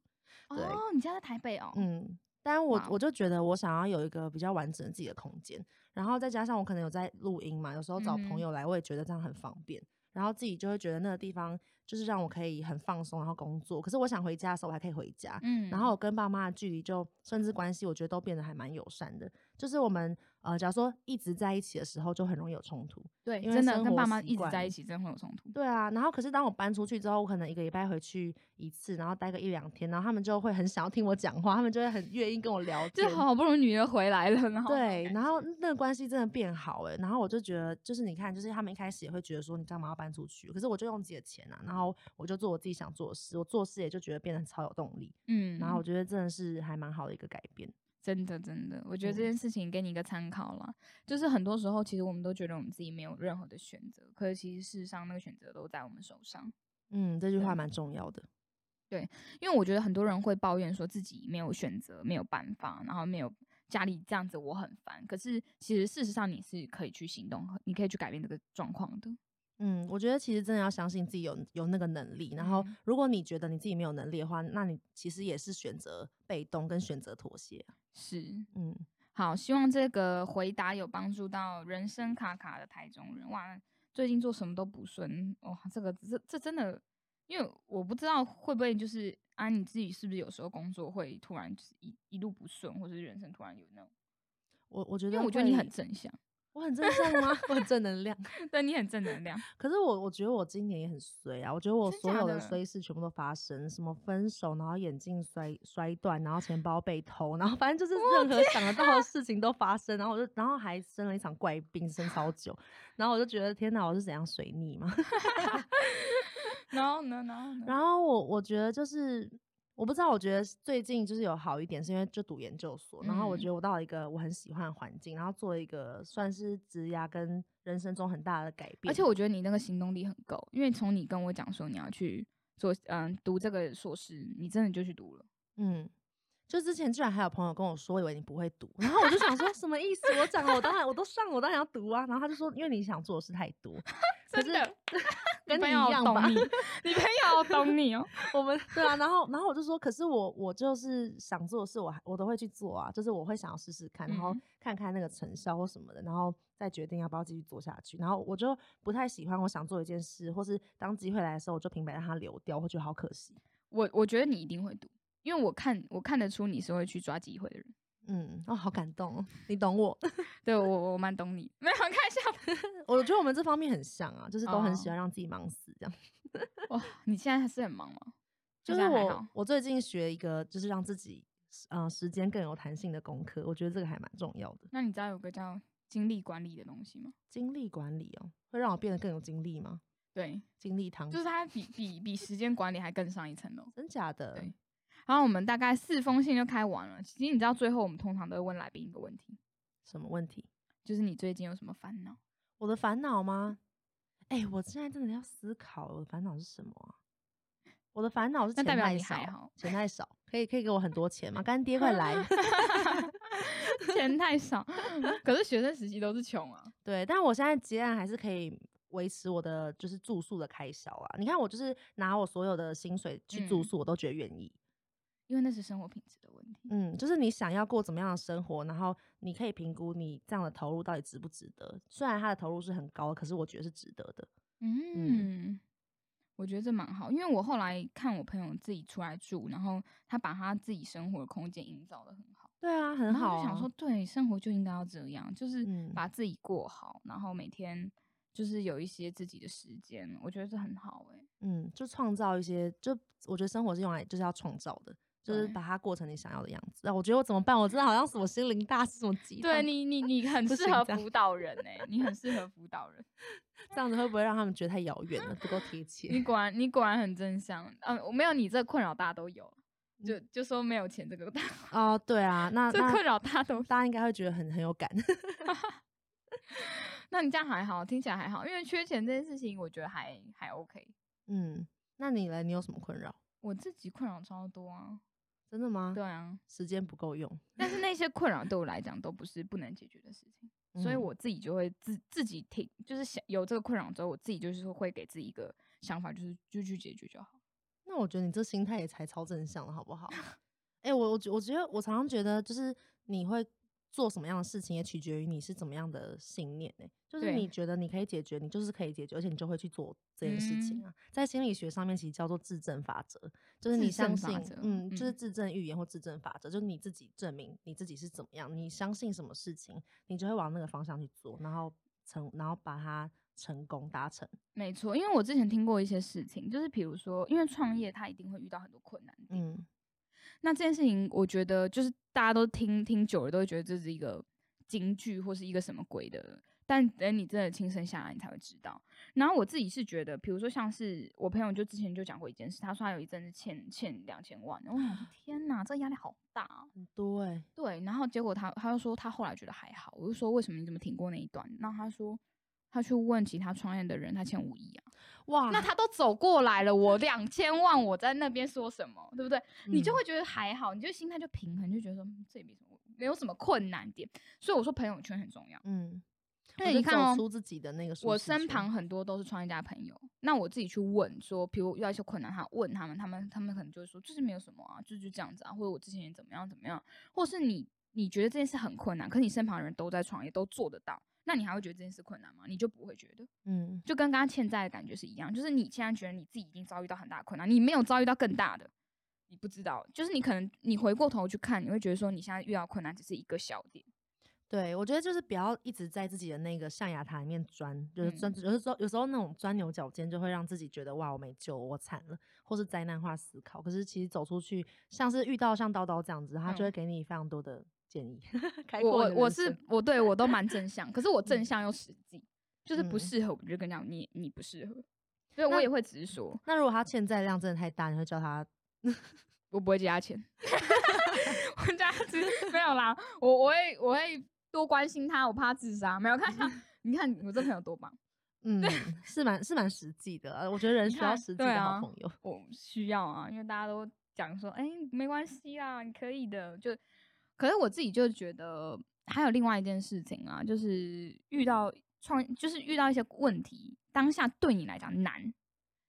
对哦，你家在台北哦。嗯，但我我就觉得我想要有一个比较完整的自己的空间，然后再加上我可能有在录音嘛，有时候找朋友来，我也觉得这样很方便。然后自己就会觉得那个地方就是让我可以很放松，然后工作。可是我想回家的时候，我还可以回家。嗯，然后我跟爸妈的距离就甚至关系，我觉得都变得还蛮友善的。就是我们呃，假如说一直在一起的时候，就很容易有冲突。对，因为真的跟爸妈一直在一起，真的会有冲突。对啊，然后可是当我搬出去之后，我可能一个礼拜回去一次，然后待个一两天，然后他们就会很想要听我讲话，他们就会很愿意跟我聊天就天。好不容易女儿回来了，然后对，然后那个关系真的变好哎，然后我就觉得，就是你看，就是他们一开始也会觉得说你干嘛要搬出去，可是我就用自己的钱啊，然后我就做我自己想做的事，我做事也就觉得变得超有动力，嗯，然后我觉得真的是还蛮好的一个改变。真的真的，我觉得这嗯件事情给你一个参考啦。就是很多时候，其实我们都觉得我们自己没有任何的选择，可是其实事实上那个选择都在我们手上。嗯，这句话蛮重要的。对因为我觉得很多人会抱怨说自己没有选择、没有办法，然后没有家里这样子，我很烦。可是其实事实上你是可以去行动，你可以去改变这个状况的。嗯，我觉得其实真的要相信自己有有那个能力，然后嗯如果你觉得你自己没有能力的话，那你其实也是选择被动跟选择妥协啊。是，嗯，好，希望这个回答有帮助到人生卡卡的台中人。哇，最近做什么都不顺，哇，这个这这真的，因为我不知道会不会就是啊，你自己是不是有时候工作会突然一一路不顺，或者是人生突然有那种，我我觉得，因为我觉得你很正向，我很正向吗？我很正能量。对你很正能量。可是我我觉得我今年也很衰啊，我觉得我所有的衰事全部都发生，什么分手，然后眼镜摔摔断，然后钱包被偷，然后反正就是任何想得到的事情都发生，然后我就然后还生了一场怪病，生超久，然后我就觉得天哪，我是怎样水逆嘛？然后呢，然后呢？然后我我觉得就是我不知道，我觉得最近就是有好一点，是因为就读研究所，然后我嗯觉得我到了一个我很喜欢的环境，然后做了一个算是职涯跟人生中很大的改变，而且我觉得你那个行动力很够，因为从你跟我讲说你要去做嗯读这个硕士，你真的就去读了。嗯，就之前居然还有朋友跟我说，以为你不会读，然后我就想说什么意思？我讲了，我当然我都上了，我当然要读啊。然后他就说，因为你想做的事太多，真的 跟你一样吧懂你，你朋友懂你哦。我们对啊，然后然后我就说，可是我我就是想做的事，我还我都会去做啊，就是我会想要试试看，然后嗯看看那个成效或什么的，然后再决定要不要继续做下去。然后我就不太喜欢我想做一件事，或是当机会来的时候，我就平白让它流掉，我觉得好可惜。我我觉得你一定会读，因为我看我看得出你是会去抓机会的人。嗯，哦，好感动哦，你懂我。对我我蛮懂你，没有开玩笑。我觉得我们这方面很像啊，就是都很喜哦欢让自己忙死这样。哇，你现在还是很忙吗？就是我现在还好我最近学一个，就是让自己嗯、呃时间更有弹性的功课，我觉得这个还蛮重要的。那你知道有个叫精力管理的东西吗？精力管理哦，会让我变得更有精力吗？对，精力汤就是它比比比时间管理还更上一层楼。真假的？对然后我们大概四封信就开完了。其实你知道最后我们通常都会问来宾一个问题，什么问题？就是你最近有什么烦恼？我的烦恼吗？哎、我现在真的要思考，我的烦恼是什么啊？我的烦恼是钱太少钱太少，可以可以给我很多钱吗？干爹快来！钱太少，可是学生时期都是穷啊。对，但我现在结案还是可以维持我的就是住宿的开销啊。你看，我就是拿我所有的薪水去住嗯宿，我都觉得愿意。因为那是生活品质的问题。嗯，就是你想要过怎么样的生活，然后你可以评估你这样的投入到底值不值得。虽然他的投入是很高，可是我觉得是值得的。嗯，我觉得这蛮好，因为我后来看我朋友自己出来住，然后他把他自己生活的空间营造的很好，对啊，很好、啊。就想说，对，生活就应该要这样，就是嗯把自己过好，然后每天就是有一些自己的时间，我觉得这很好哎、嗯，就创造一些，就我觉得生活是用来就是要创造的，就是把它过成你想要的样子。啊，我觉得我怎么办？我真的好像什么心灵大师，什么鸡汤对你，你 你很适合辅导人哎、你很适合辅导人，这样子会不会让他们觉得太遥远了，不够贴切你？果然你果然很真相，嗯、我没有你这困扰大家都有，就就说没有钱这个大，哦，对啊，那那这困扰大家都大家应该会觉得很很有感。那你这样还好，听起来还好，因为缺钱这件事情，我觉得还还 OK。嗯，那你呢？你有什么困扰？我自己困扰超多啊，真的吗？对啊，时间不够用。但是那些困扰对我来讲都不是不能解决的事情，所以嗯我自己就会自自己挺，就是想有这个困扰之后，我自己就是会给自己一个想法，就是就去解决就好。那我觉得你这心态也才超正向了，好不好？哎、我我我觉得我常常觉得，就是你会做什么样的事情，也取决于你是怎么样的信念呢、就是你觉得你可以解决，你就是可以解决，而且你就会去做这件事情嗯。啊。在心理学上面，其实叫做自证法则，就是你相信，嗯，就是嗯。自证预言或自证法则，就是你自己证明你自己是怎么样，你相信什么事情，你就会往那个方向去做，然后成，然后把它成功达成。没错，因为我之前听过一些事情，就是比如说，因为创业它一定会遇到很多困难，嗯那这件事情，我觉得就是大家都听听久了，都会觉得这是一个京剧或是一个什么鬼的，但等你真的亲身下来，你才会知道。然后我自己是觉得，比如说像是我朋友就之前就讲过一件事，他说他有一阵子欠欠两千万，然后我想说天哪，这压力好大、啊。很多哎、对，然后结果他他就说他后来觉得还好，我就说为什么你怎么挺过那一段？那他说他去问其他创业的人，他欠五亿啊。哇，那他都走过来了，我两千万，我在那边说什么，对不对？你就嗯会觉得还好，你就心态就平衡，就觉得说嗯这也没什么，没有什么困难点。所以我说朋友圈很重要。嗯，对你看哦出自己的那个我身旁很多都是创业家朋友，那我自己去问说，比如遇到一些困难，他问他们，他们他们可能就会说，就是没有什么啊，就就这样子啊，或者我之前也怎么样怎么样，或是你你觉得这件事很困难，可你身旁的人都在创业，都做得到，那你还会觉得这件事困难吗？你就不会觉得，嗯就跟刚刚欠债的感觉是一样，就是你现在觉得你自己已经遭遇到很大困难，你没有遭遇到更大的，你不知道，就是你可能你回过头去看，你会觉得说你现在遇到困难只是一个小点。对，我觉得就是不要一直在自己的那个象牙塔里面钻，就是钻，嗯有的时候有时候那种钻牛角尖就会让自己觉得哇我没救，我惨了，或是灾难化思考。可是其实走出去，像是遇到像叨叨这样子，他就嗯会给你非常多的建议。开我阔我我是我对 我都蛮正向，可是我正向又实际，就是不嗯适合我就跟你讲你你不适合，所以我也会直说，那如果他欠债量真的太大，你会叫他 我不会借他钱，我家只没有啦，我我会我会多关心他，我怕他自杀，没有看他，你看我这朋友多棒，嗯是蛮是蛮实际的呃，我觉得人需要实际的好朋友。我需要啊，因为大家都讲说，哎、没关系啦，你可以的。就，可是我自己就觉得还有另外一件事情啊，就是遇到创，就是遇到一些问题，当下对你来讲难。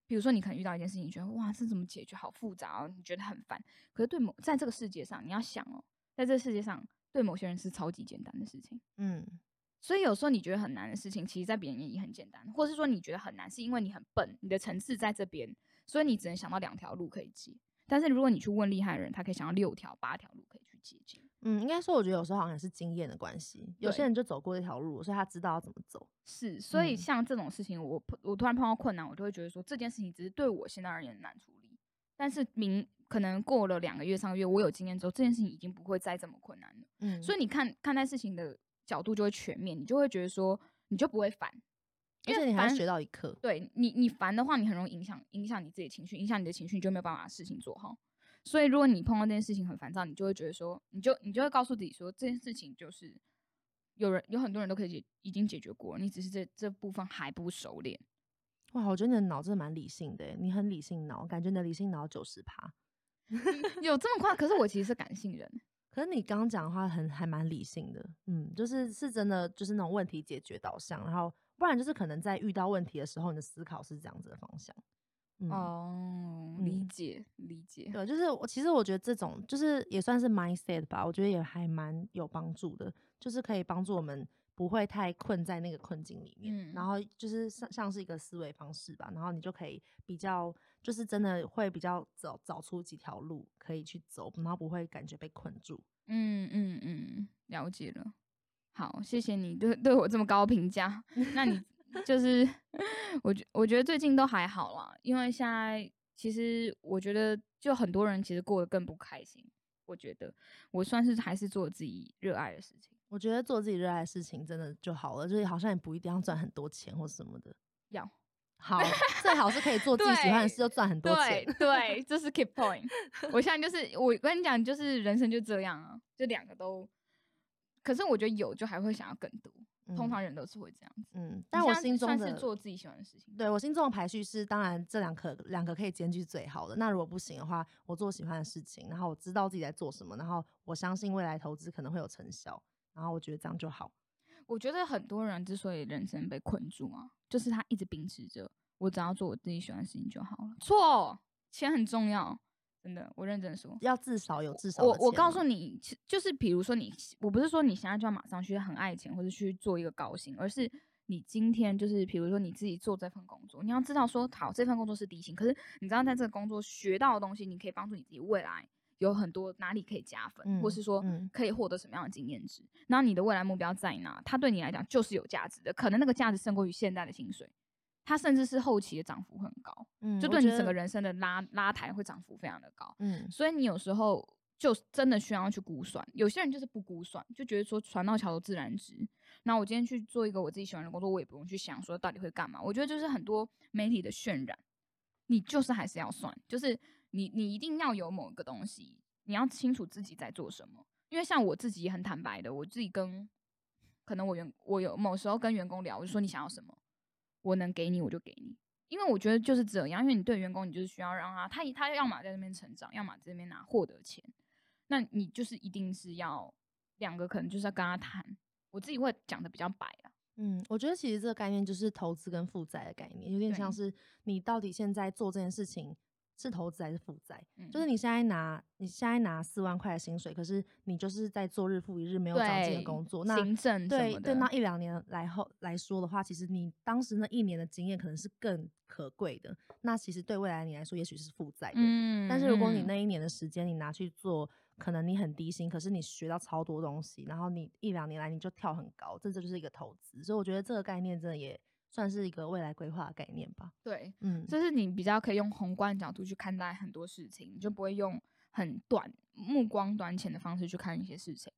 比如说，你可能遇到一件事情，你觉得哇，这怎么解决？好复杂哦，你觉得很烦。可是对某在这个世界上，你要想哦，在这个世界上，对某些人是超级简单的事情。嗯所以有时候你觉得很难的事情，其实在别人眼里很简单，或是说你觉得很难，是因为你很笨，你的层次在这边，所以你只能想到两条路可以接。但是如果你去问厉害的人，他可以想到六条、八条路可以去解决。嗯，应该说我觉得有时候好像也是经验的关系，有些人就走过这条路，所以他知道要怎么走。是，所以嗯像这种事情，我碰我突然碰到困难，我就会觉得说这件事情只是对我现在而言难处理，但是明可能过了两个月、三个月，我有经验之后，这件事情已经不会再这么困难了。嗯，所以你看看待事情的角度就会全面，你就会觉得说你就不会烦，而且因为你还会学到一课。对你，你烦的话，你很容易影响影响你自己的情绪，影响你的情绪，你就没有办法把事情做好。所以，如果你碰到这件事情很烦躁，你就会觉得说，你就你就会告诉自己说，这件事情就是有人有很多人都可以解已经解决过，你只是这这部分还不熟练。哇，我觉得你的脑真的蛮理性的耶，你很理性脑，感觉你的理性脑九十趴。有这么快？可是我其实是感性人，可是你刚刚讲的话很还蛮理性的，嗯，就是是真的，就是那种问题解决导向，然后不然就是可能在遇到问题的时候，你的思考是这样子的方向。嗯，哦，理嗯解理解，对，就是我其实我觉得这种就是也算是 mindset 吧，我觉得也还蛮有帮助的，就是可以帮助我们不会太困在那个困境里面，然嗯后就是像像是一个思维方式吧，然后你就可以比较就是真的会比较找找出几条路可以去走，然后不会感觉被困住。嗯嗯嗯，了解了。好，谢谢你对对我这么高评价。那你就是我觉我觉得最近都还好啦，因为现在其实我觉得就很多人其实过得更不开心。我觉得我算是还是做自己热爱的事情，我觉得做自己热爱的事情真的就好了，就是好像也不一定要赚很多钱或什么的。要好，最好是可以做自己喜欢的事，对就赚很多钱。对，这是 keep point。我现在就是我跟你讲，就是人生就这样啊，就两个都。可是我觉得有就还会想要更多，通嗯常人都是会这样子。嗯，但我心中的是做自己喜欢的事情。对我心中的排序是，当然这两个两个可以兼具是最好的。那如果不行的话，我做喜欢的事情，然后我知道自己在做什么，然后我相信未来投资可能会有成效，然后我觉得这样就好。我觉得很多人之所以人生被困住啊，就是他一直秉持着我只要做我自己喜欢的事情就好了。错，钱很重要，真的，我认真说。要至少有至少我我告诉你，就是比如说你，我不是说你现在就要马上去很爱钱或者去做一个高薪，而是你今天就是比如说你自己做这份工作，你要知道说，好，这份工作是低薪，可是你知道在这个工作学到的东西，你可以帮助你自己未来有很多哪里可以加分，或嗯是说嗯可以获得什么样的经验值。然后你的未来目标在哪？它对你来讲就是有价值的，可能那个价值胜过于现在的薪水，它甚至是后期的涨幅很高，嗯，就对你整个人生的拉拉抬会涨幅非常的高。嗯所以你有时候就真的需要去估算，有些人就是不估算，就觉得说船到桥头自然直。那我今天去做一个我自己喜欢的工作，我也不用去想说到底会干嘛。我觉得就是很多媒体的渲染，你就是还是要算，就是你你一定要有某一个东西，你要清楚自己在做什么。因为像我自己也很坦白的，我自己跟可能我员我有某时候跟员工聊，我就说你想要什么，我能给你我就给你。因为我觉得就是这样，因为你对员工，你就是需要让他，他他要么在那边成长，要么在这边拿获得钱，那你就是一定是要两个，可能就是要跟他谈。我自己会讲的比较白啊，嗯，我觉得其实这个概念就是投资跟负债的概念，有点像是你到底现在做这件事情是投资还是负债？嗯，就是你现在拿你现在拿四万块的薪水，可是你就是在做日复一日没有长进的工作，那行政什对对，那一两年来后来说的话，其实你当时那一年的经验可能是更可贵的。那其实对未来你来说，也许是负债的。嗯，但是如果你嗯那一年的时间你拿去做可能你很低薪，可是你学到超多东西，然后你一两年来你就跳很高，这这就是一个投资。所以我觉得这个概念真的也算是一个未来规划的概念吧。对，嗯，就是你比较可以用宏观角度去看待很多事情，你就不会用很短目光短浅的方式去看一些事情。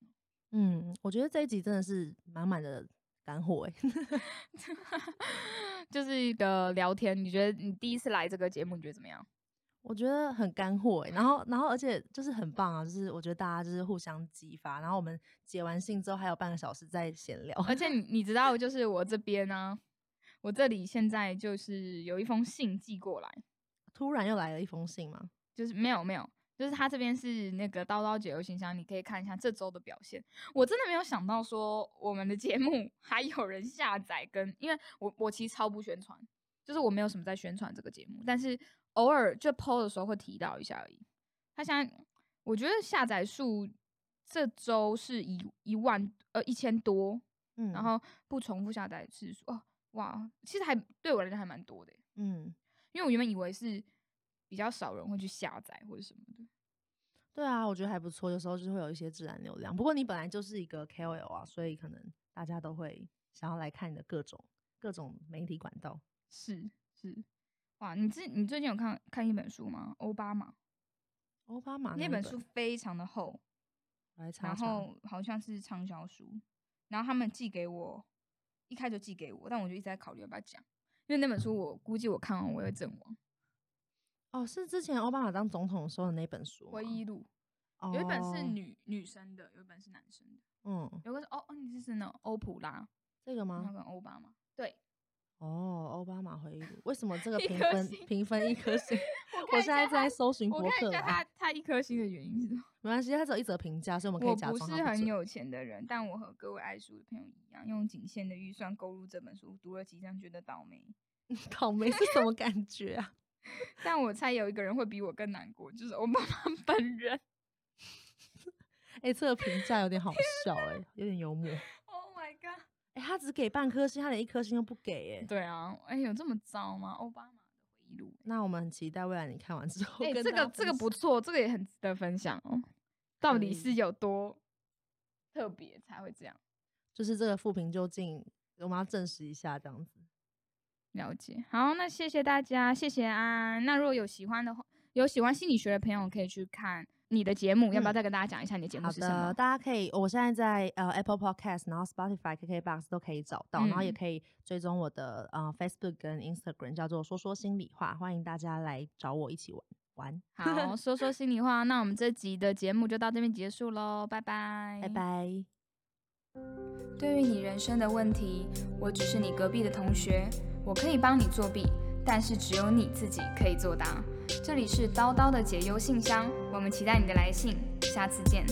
嗯，我觉得这一集真的是满满的干货哎。就是一个聊天，你觉得你第一次来这个节目，你觉得怎么样？我觉得很干货哎，然后然后而且就是很棒啊，就是我觉得大家就是互相激发，然后我们解完信之后还有半个小时再闲聊，而且你你知道，就是我这边呢，我这里现在就是有一封信寄过来，突然又来了一封信吗？就是没有没有，就是他这边是那个叨叨解忧信箱，你可以看一下这周的表现。我真的没有想到说我们的节目还有人下载，跟因为我我其实超不宣传，就是我没有什么在宣传这个节目，但是。偶尔就 PO 的时候会提到一下而已。他现在我觉得下载数这周是一一万呃一千多，嗯，然后不重复下载次数哦，哇，其实还对我来讲还蛮多的，嗯，因为我原本以为是比较少人会去下载或者什么的。对啊，我觉得还不错，有时候就会有一些自然流量。不过你本来就是一个 KOL 啊，所以可能大家都会想要来看你的各种各种媒体管道。是是。哇，你最你最近有看看一本书吗？奥巴马，奥巴马那本书非常的厚，然后好像是畅销书，然后他们寄给我，一开就寄给我，但我就一直在考虑要不要讲，因为那本书我估计我看完我会阵亡。哦，是之前奥巴马当总统时候的那本书，回忆录，有一本是女女生的，有一本是男生的，嗯，有个是哦哦，你是那欧普拉这个吗？那个奥巴马，对。哦，奥巴马回忆录，为什么这个评分评分一颗星？我现在在搜寻博客。他他一颗星的原因是什么？没关系，他只有一则评价，所以我们可以假装。我不是很有钱的人，但我和各位爱书的朋友一样，用仅限的预算购入这本书，读了几章觉得倒霉。倒霉是什么感觉啊？但我猜有一个人会比我更难过，就是我妈妈本人。哎，这个评价有点好笑，哎，有点幽默。Oh my god！哎他只给半颗星，他连一颗星都不给，哎。对啊，哎，有这么糟吗？奥巴马那我们很期待未来你看完之后，哎，这个这个不错，这个也很值得分享哦。到底是有多特别才会这样？就是这个复评究竟，我们要证实一下，这样子。了解。好，那谢谢大家，谢谢安。那如果有喜欢的话，有喜欢心理学的朋友可以去看。你的节目要不要再跟大家讲一下？你的节目是什么？大家可以，我现在在呃 Apple Podcast，然后 Spotify、KKBox 都可以找到，然后也可以追踪我的呃 Facebook 跟 Instagram，叫做说说心里话，欢迎大家来找我一起玩玩。好，说说心里话，那我们这集的节目就到这边结束喽，拜拜，拜拜。对于你人生的问题，我只是你隔壁的同学，我可以帮你作弊，但是只有你自己可以作答。这里是叨叨的解忧信箱，我们期待你的来信，下次见。